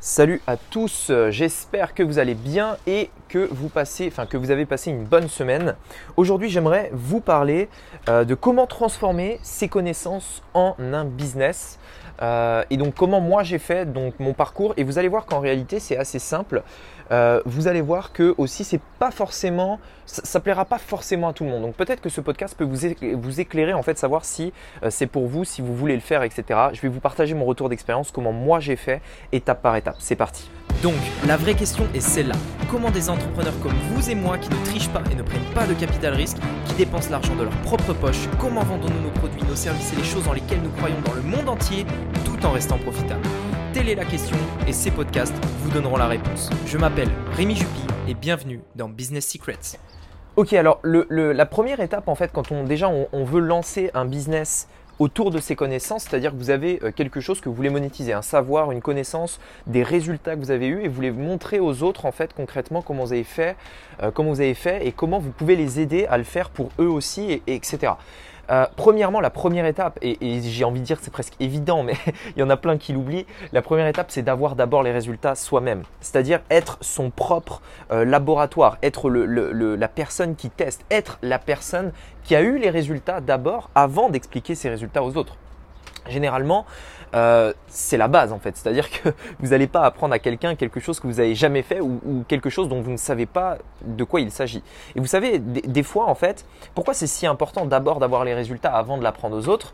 Salut à tous, j'espère que vous allez bien et que vous, passez, enfin, que vous avez passé une bonne semaine. Aujourd'hui, j'aimerais vous parler euh, de comment transformer ses connaissances en un business. Euh, et donc comment moi j'ai fait donc mon parcours et vous allez voir qu'en réalité c'est assez simple. Euh, vous allez voir que aussi c'est pas forcément, ça, plaira pas forcément à tout le monde. Donc peut-être que ce podcast peut vous, éclairer en fait, savoir si euh, c'est pour vous, si vous voulez le faire, etc. Je vais vous partager mon retour d'expérience, comment moi j'ai fait, étape par étape. C'est parti. Donc, la vraie question est celle-là. Comment des entrepreneurs comme vous et moi qui ne trichent pas et ne prennent pas de capital risque, qui dépensent l'argent de leur propre poche, comment vendons-nous nos produits, nos services et les choses dans lesquelles nous croyons dans le monde entier, tout en restant profitables Telle est la question et ces podcasts vous donneront la réponse. Je m'appelle Rémi Juppy et bienvenue dans Business Secrets. Ok, alors la première étape en fait, quand on déjà on, veut lancer un business autour de ces connaissances, c'est-à-dire que vous avez euh, quelque chose que vous voulez monétiser, un savoir, une connaissance, des résultats que vous avez eus et vous voulez montrer aux autres en fait concrètement comment vous avez fait, euh, comment vous avez fait et comment vous pouvez les aider à le faire pour eux aussi et etc. Euh, premièrement, la première étape, et, j'ai envie de dire c'est presque évident, mais il y en a plein qui l'oublient, la première étape, c'est d'avoir d'abord les résultats soi-même. C'est-à-dire être son propre euh, laboratoire, être la personne qui teste, être la personne qui a eu les résultats d'abord avant d'expliquer ses résultats aux autres. Généralement, euh, c'est la base en fait. C'est-à-dire que vous n'allez pas apprendre à quelqu'un quelque chose que vous n'avez jamais fait ou, quelque chose dont vous ne savez pas de quoi il s'agit. Et vous savez, des fois en fait, pourquoi c'est si important d'abord d'avoir les résultats avant de l'apprendre aux autres?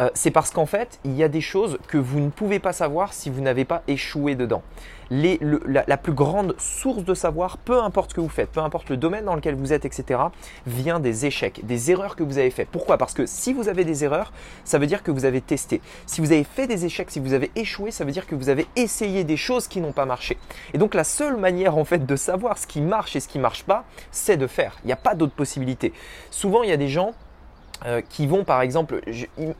Euh, c'est parce qu'en fait, il y a des choses que vous ne pouvez pas savoir si vous n'avez pas échoué dedans. la, plus grande source de savoir, peu importe ce que vous faites, peu importe le domaine dans lequel vous êtes, etc., vient des échecs, des erreurs que vous avez faites. Pourquoi? Parce que si vous avez des erreurs, ça veut dire que vous avez testé. Si vous avez fait des échecs, si vous avez échoué, ça veut dire que vous avez essayé des choses qui n'ont pas marché. Et donc la seule manière en fait de savoir ce qui marche et ce qui ne marche pas, c'est de faire. Il n'y a pas d'autre possibilité. Souvent, il y a des gens euh, qui vont par exemple,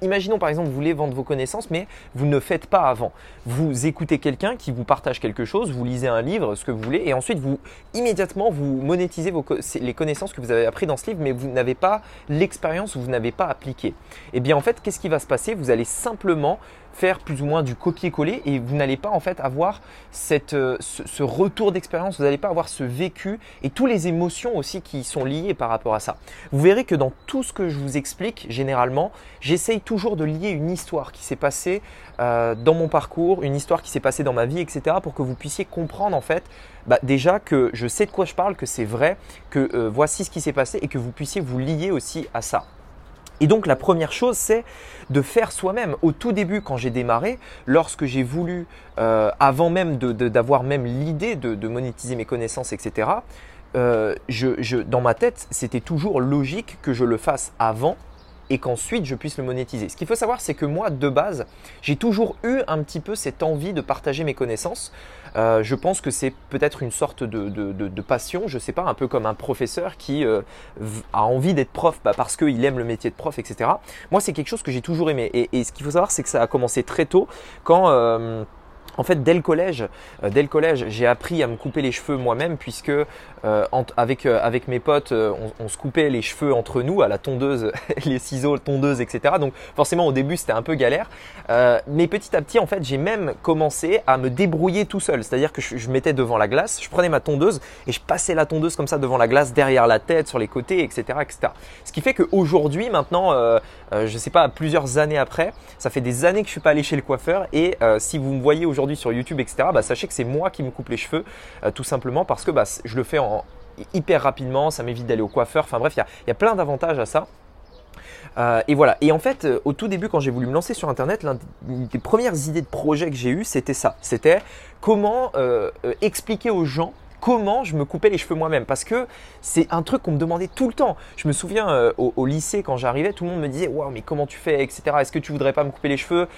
imaginons par exemple vous voulez vendre vos connaissances mais vous ne faites pas avant. Vous écoutez quelqu'un qui vous partage quelque chose, vous lisez un livre, ce que vous voulez et ensuite vous immédiatement vous monétisez les connaissances que vous avez appris dans ce livre mais vous n'avez pas l'expérience, vous n'avez pas appliqué. Et eh bien en fait qu'est-ce qui va se passer? Vous allez simplement faire plus ou moins du copier-coller et vous n'allez pas en fait avoir cette, euh, ce, retour d'expérience, vous n'allez pas avoir ce vécu et toutes les émotions aussi qui sont liées par rapport à ça. Vous verrez que dans tout ce que je vous explique, généralement, j'essaye toujours de lier une histoire qui s'est passée euh, dans mon parcours, une histoire qui s'est passée dans ma vie, etc. pour que vous puissiez comprendre en fait bah, déjà que je sais de quoi je parle, que c'est vrai, que euh, voici ce qui s'est passé et que vous puissiez vous lier aussi à ça. Et donc la première chose, c'est de faire soi-même. Au tout début, quand j'ai démarré, lorsque j'ai voulu, euh, avant même d'avoir même l'idée de, monétiser mes connaissances, etc., euh, dans ma tête, c'était toujours logique que je le fasse avant et qu'ensuite je puisse le monétiser. Ce qu'il faut savoir, c'est que moi, de base, j'ai toujours eu un petit peu cette envie de partager mes connaissances. Euh, je pense que c'est peut-être une sorte de, passion, je ne sais pas, un peu comme un professeur qui euh, a envie d'être prof bah, parce qu'il aime le métier de prof, etc. Moi, c'est quelque chose que j'ai toujours aimé. Et, ce qu'il faut savoir, c'est que ça a commencé très tôt quand... Euh, en fait, dès le collège, euh, dès le collège, j'ai appris à me couper les cheveux moi-même puisque euh, avec euh, avec mes potes, on, se coupait les cheveux entre nous à la tondeuse, les ciseaux, tondeuse, etc. Donc forcément au début c'était un peu galère, mais petit à petit en fait j'ai même commencé à me débrouiller tout seul. C'est-à-dire que je, mettais devant la glace, je prenais ma tondeuse et je passais la tondeuse comme ça devant la glace, derrière la tête, sur les côtés, etc., etc. Ce qui fait qu'aujourd'hui maintenant, je sais pas, plusieurs années après, ça fait des années que je suis pas allé chez le coiffeur et si vous me voyez aujourd'hui sur YouTube, etc., bah, sachez que c'est moi qui me coupe les cheveux, euh, tout simplement parce que bah, je le fais en, hyper rapidement, ça m'évite d'aller au coiffeur, enfin bref, il y a, plein d'avantages à ça. Euh, et voilà. Et en fait, euh, au tout début, quand j'ai voulu me lancer sur Internet, l'une des premières idées de projet que j'ai eu, c'était ça. C'était comment expliquer aux gens comment je me coupais les cheveux moi-même parce que c'est un truc qu'on me demandait tout le temps. Je me souviens euh, au, lycée quand j'arrivais, tout le monde me disait waouh mais comment tu fais etc. Est-ce que tu voudrais pas me couper les cheveux?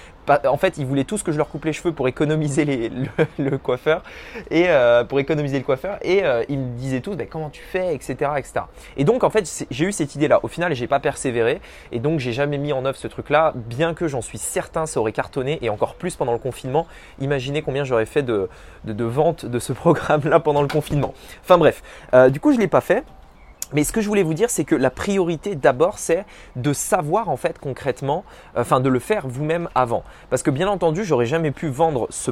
En fait, ils voulaient tous que je leur coupe les cheveux pour économiser le, coiffeur et euh, pour économiser le coiffeur et euh, ils me disaient tous ben, comment tu fais etc etc. Et donc en fait j'ai eu cette idée là. Au final j'ai pas persévéré et donc j'ai jamais mis en œuvre ce truc là, bien que j'en suis certain ça aurait cartonné et encore plus pendant le confinement. Imaginez combien j'aurais fait de, ventes de ce programme là pendant le confinement Enfin bref, euh, du coup je ne l'ai pas fait. mais ce que je voulais vous dire, c'est que la priorité d'abord, c'est de savoir en fait concrètement, enfin de le faire vous-même avant. Parce que bien entendu, j'aurais jamais pu vendre ce,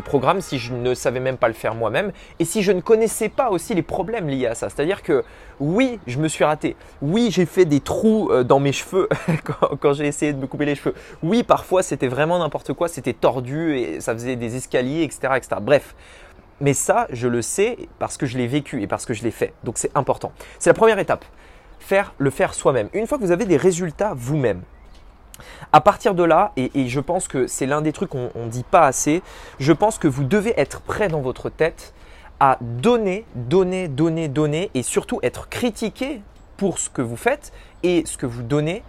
programme si je ne savais même pas le faire moi-même et si je ne connaissais pas aussi les problèmes liés à ça. C'est-à-dire que oui, je me suis raté. Oui, j'ai fait des trous euh, dans mes cheveux quand, quand j'ai essayé de me couper les cheveux. Oui, parfois c'était vraiment n'importe quoi, c'était tordu et ça faisait des escaliers, etc., etc. Bref. Mais ça, je le sais parce que je l'ai vécu et parce que je l'ai fait. Donc c'est important. C'est la première étape. Faire le faire soi-même. Une fois que vous avez des résultats vous-même, à partir de là, et, je pense que c'est l'un des trucs qu'on ne dit pas assez, je pense que vous devez être prêt dans votre tête à donner, donner, donner, donner, et surtout être critiqué pour ce que vous faites et ce que vous donnez,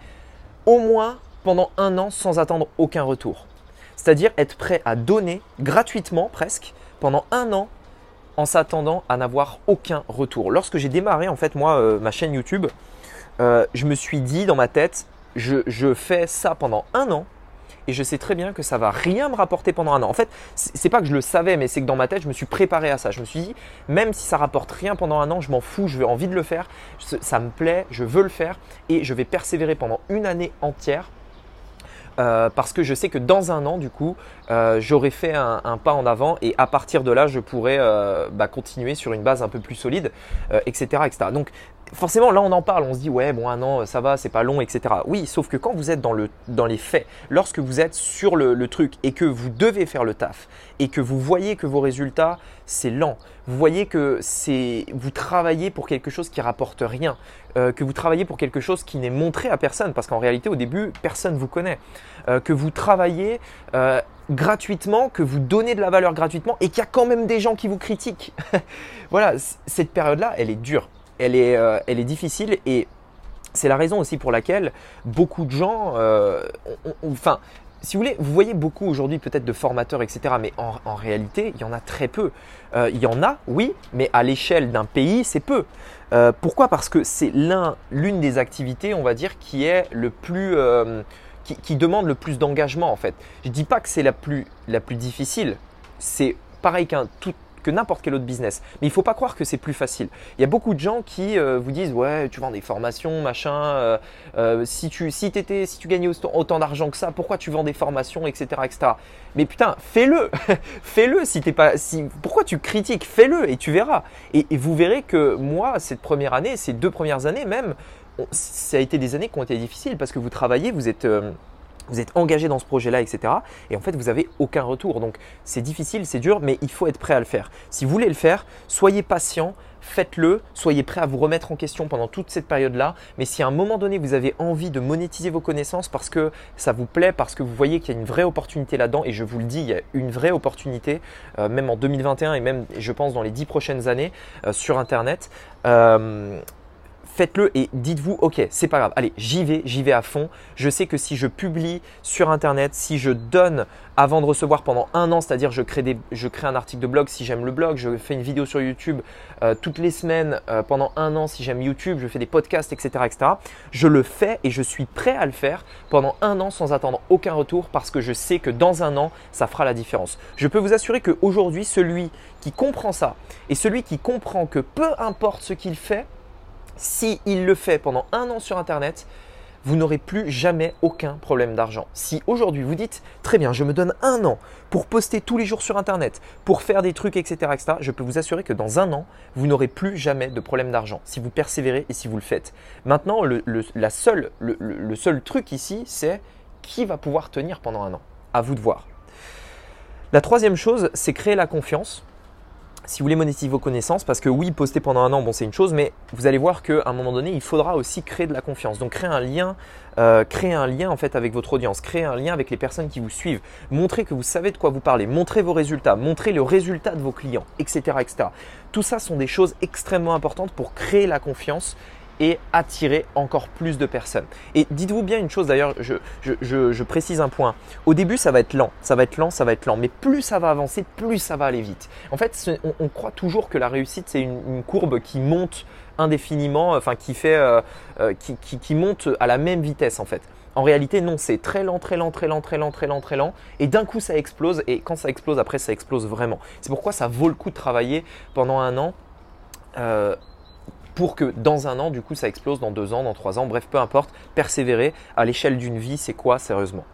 au moins pendant un an sans attendre aucun retour. C'est-à-dire être prêt à donner gratuitement presque pendant un an en s'attendant à n'avoir aucun retour. Lorsque j'ai démarré en fait moi euh, ma chaîne YouTube, euh, je me suis dit dans ma tête, je, fais ça pendant un an et je sais très bien que ça va rien me rapporter pendant un an. En fait, c'est pas que je le savais, mais c'est que dans ma tête, je me suis préparé à ça. Je me suis dit, même si ça rapporte rien pendant un an, je m'en fous, je veux envie de le faire, ça me plaît, je veux le faire et je vais persévérer pendant une année entière euh, parce que je sais que dans un an, du coup, euh, j'aurai fait un, pas en avant et à partir de là, je pourrai euh, bah, continuer sur une base un peu plus solide, etc., etc. Donc, forcément, là, on en parle, on se dit, ouais, bon, un an, ça va, c'est pas long, etc. Oui, sauf que quand vous êtes dans, le, dans les faits, lorsque vous êtes sur le, truc et que vous devez faire le taf et que vous voyez que vos résultats, c'est lent, vous voyez que c'est vous travaillez pour quelque chose qui rapporte rien, euh, que vous travaillez pour quelque chose qui n'est montré à personne, parce qu'en réalité, au début, personne ne vous connaît, euh, que vous travaillez euh, gratuitement, que vous donnez de la valeur gratuitement et qu'il y a quand même des gens qui vous critiquent. voilà, cette période-là, elle est dure elle est, euh, elle est difficile et c'est la raison aussi pour laquelle beaucoup de gens, euh, enfin, si vous voulez, vous voyez beaucoup aujourd'hui peut-être de formateurs, etc. Mais en, réalité, il y en a très peu. Euh, il y en a, oui, mais à l'échelle d'un pays, c'est peu. pourquoi? Parce que c'est l'un, l'une des activités, on va dire, qui est le plus, qui, qui, demande le plus d'engagement en fait. Je dis pas que c'est la plus, la plus difficile. C'est pareil qu'un tout, que n'importe quel autre business. Mais il ne faut pas croire que c'est plus facile. Il y a beaucoup de gens qui euh, vous disent ouais tu vends des formations machin. Euh, euh, si tu si si tu gagnais autant, d'argent que ça, pourquoi tu vends des formations etc etc. Mais putain fais-le, fais-le si t'es pas si pourquoi tu critiques? Fais-le et tu verras. Et, vous verrez que moi cette première année, ces deux premières années même, ça a été des années qui ont été difficiles parce que vous travaillez, vous êtes vous êtes engagé dans ce projet-là, etc. Et en fait, vous n'avez aucun retour. Donc, c'est difficile, c'est dur, mais il faut être prêt à le faire. Si vous voulez le faire, soyez patient, faites-le, soyez prêt à vous remettre en question pendant toute cette période-là. Mais si à un moment donné, vous avez envie de monétiser vos connaissances parce que ça vous plaît, parce que vous voyez qu'il y a une vraie opportunité là-dedans, et je vous le dis, il y a une vraie opportunité, euh, même en 2021 et même, je pense, dans les dix prochaines années euh, sur Internet. Euh, faites-le et dites-vous, ok, c'est pas grave, allez, j'y vais, j'y vais à fond. Je sais que si je publie sur Internet, si je donne avant de recevoir pendant un an, c'est-à-dire je crée, je crée un article de blog si j'aime le blog, je fais une vidéo sur YouTube euh, toutes les semaines euh, pendant un an si j'aime YouTube, je fais des podcasts, etc., etc. Je le fais et je suis prêt à le faire pendant un an sans attendre aucun retour parce que je sais que dans un an, ça fera la différence. Je peux vous assurer qu'aujourd'hui, celui qui comprend ça et celui qui comprend que peu importe ce qu'il fait, si il le fait pendant un an sur Internet, vous n'aurez plus jamais aucun problème d'argent. Si aujourd'hui vous dites, très bien, je me donne un an pour poster tous les jours sur Internet, pour faire des trucs, etc., etc., je peux vous assurer que dans un an, vous n'aurez plus jamais de problème d'argent si vous persévérez et si vous le faites. Maintenant, le, la seule, le seul truc ici, c'est qui va pouvoir tenir pendant un an. À vous de voir. La troisième chose, c'est créer la confiance si vous voulez monétiser vos connaissances, parce que oui, poster pendant un an, bon, c'est une chose, mais vous allez voir qu'à un moment donné, il faudra aussi créer de la confiance. Donc, créer un lien, euh, un lien en fait avec votre audience, créer un lien avec les personnes qui vous suivent, montrer que vous savez de quoi vous parlez, montrer vos résultats, montrer le résultat de vos clients, etc., etc. Tout ça sont des choses extrêmement importantes pour créer la confiance et attirer encore plus de personnes. Et dites-vous bien une chose d'ailleurs, je, précise un point. Au début, ça va être lent, ça va être lent, ça va être lent, mais plus ça va avancer, plus ça va aller vite. En fait, on, croit toujours que la réussite, c'est une, courbe qui monte indéfiniment, enfin qui fait, euh, euh, qui, qui, monte à la même vitesse en fait. En réalité, non, c'est très lent, très lent, très lent, très lent, très lent, très lent. Et d'un coup, ça explose. Et quand ça explose, après, ça explose vraiment. C'est pourquoi ça vaut le coup de travailler pendant un an. Euh, pour que dans un an, du coup, ça explose, dans deux ans, dans trois ans, bref, peu importe, persévérer à l'échelle d'une vie, c'est quoi sérieusement?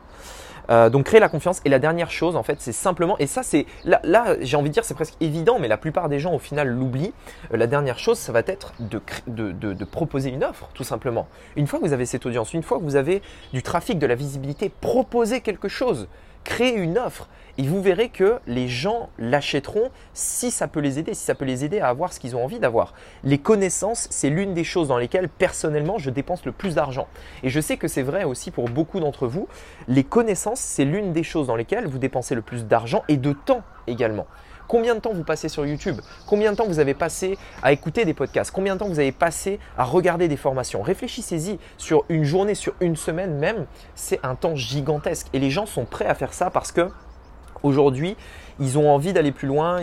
Euh, donc créer la confiance. Et la dernière chose, en fait, c'est simplement, et ça c'est, là, là j'ai envie de dire, c'est presque évident, mais la plupart des gens au final l'oublient. Euh, la dernière chose, ça va être de, de, proposer une offre, tout simplement. Une fois que vous avez cette audience, une fois que vous avez du trafic, de la visibilité, proposez quelque chose créez une offre et vous verrez que les gens l'achèteront si ça peut les aider, si ça peut les aider à avoir ce qu'ils ont envie d'avoir. Les connaissances, c'est l'une des choses dans lesquelles personnellement je dépense le plus d'argent. Et je sais que c'est vrai aussi pour beaucoup d'entre vous. Les connaissances, c'est l'une des choses dans lesquelles vous dépensez le plus d'argent et de temps également. Combien de temps vous passez sur YouTube? Combien de temps vous avez passé à écouter des podcasts? Combien de temps vous avez passé à regarder des formations? Réfléchissez-y sur une journée, sur une semaine même. C'est un temps gigantesque. Et les gens sont prêts à faire ça parce que aujourd'hui, ils ont envie d'aller plus loin,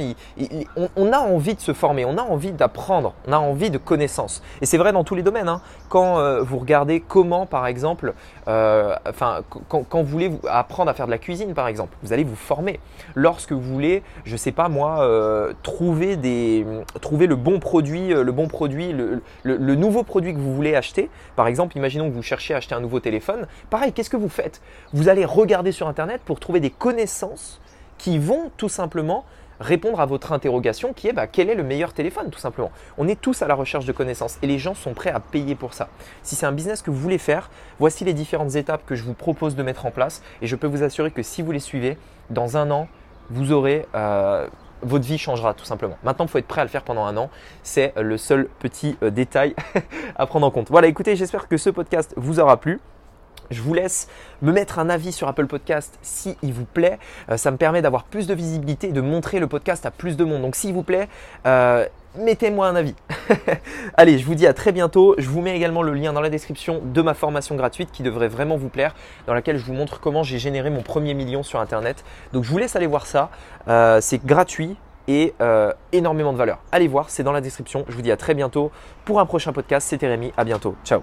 on, a envie de se former, on a envie d'apprendre, on a envie de connaissances. Et c'est vrai dans tous les domaines. Hein. Quand euh, vous regardez comment, par exemple, euh, enfin, quand, vous voulez apprendre à faire de la cuisine, par exemple, vous allez vous former. Lorsque vous voulez, je ne sais pas moi, euh, trouver, le bon produit, le bon produit, le, le nouveau produit que vous voulez acheter. Par exemple, imaginons que vous cherchez à acheter un nouveau téléphone. Pareil, qu'est-ce que vous faites? Vous allez regarder sur Internet pour trouver des connaissances qui vont tout simplement répondre à votre interrogation qui est bah, quel est le meilleur téléphone tout simplement. On est tous à la recherche de connaissances et les gens sont prêts à payer pour ça. Si c'est un business que vous voulez faire, voici les différentes étapes que je vous propose de mettre en place et je peux vous assurer que si vous les suivez, dans un an, vous aurez... Euh, votre vie changera tout simplement. Maintenant, il faut être prêt à le faire pendant un an. C'est le seul petit euh, détail à prendre en compte. Voilà, écoutez, j'espère que ce podcast vous aura plu. Je vous laisse me mettre un avis sur Apple Podcast si il vous plaît. Euh, ça me permet d'avoir plus de visibilité et de montrer le podcast à plus de monde. Donc s'il vous plaît, euh, mettez-moi un avis. Allez, je vous dis à très bientôt. Je vous mets également le lien dans la description de ma formation gratuite qui devrait vraiment vous plaire, dans laquelle je vous montre comment j'ai généré mon premier million sur Internet. Donc je vous laisse aller voir ça. Euh, c'est gratuit et énormément de valeur. Allez voir, c'est dans la description. Je vous dis à très bientôt pour un prochain podcast. C'était Rémi. À bientôt. Ciao.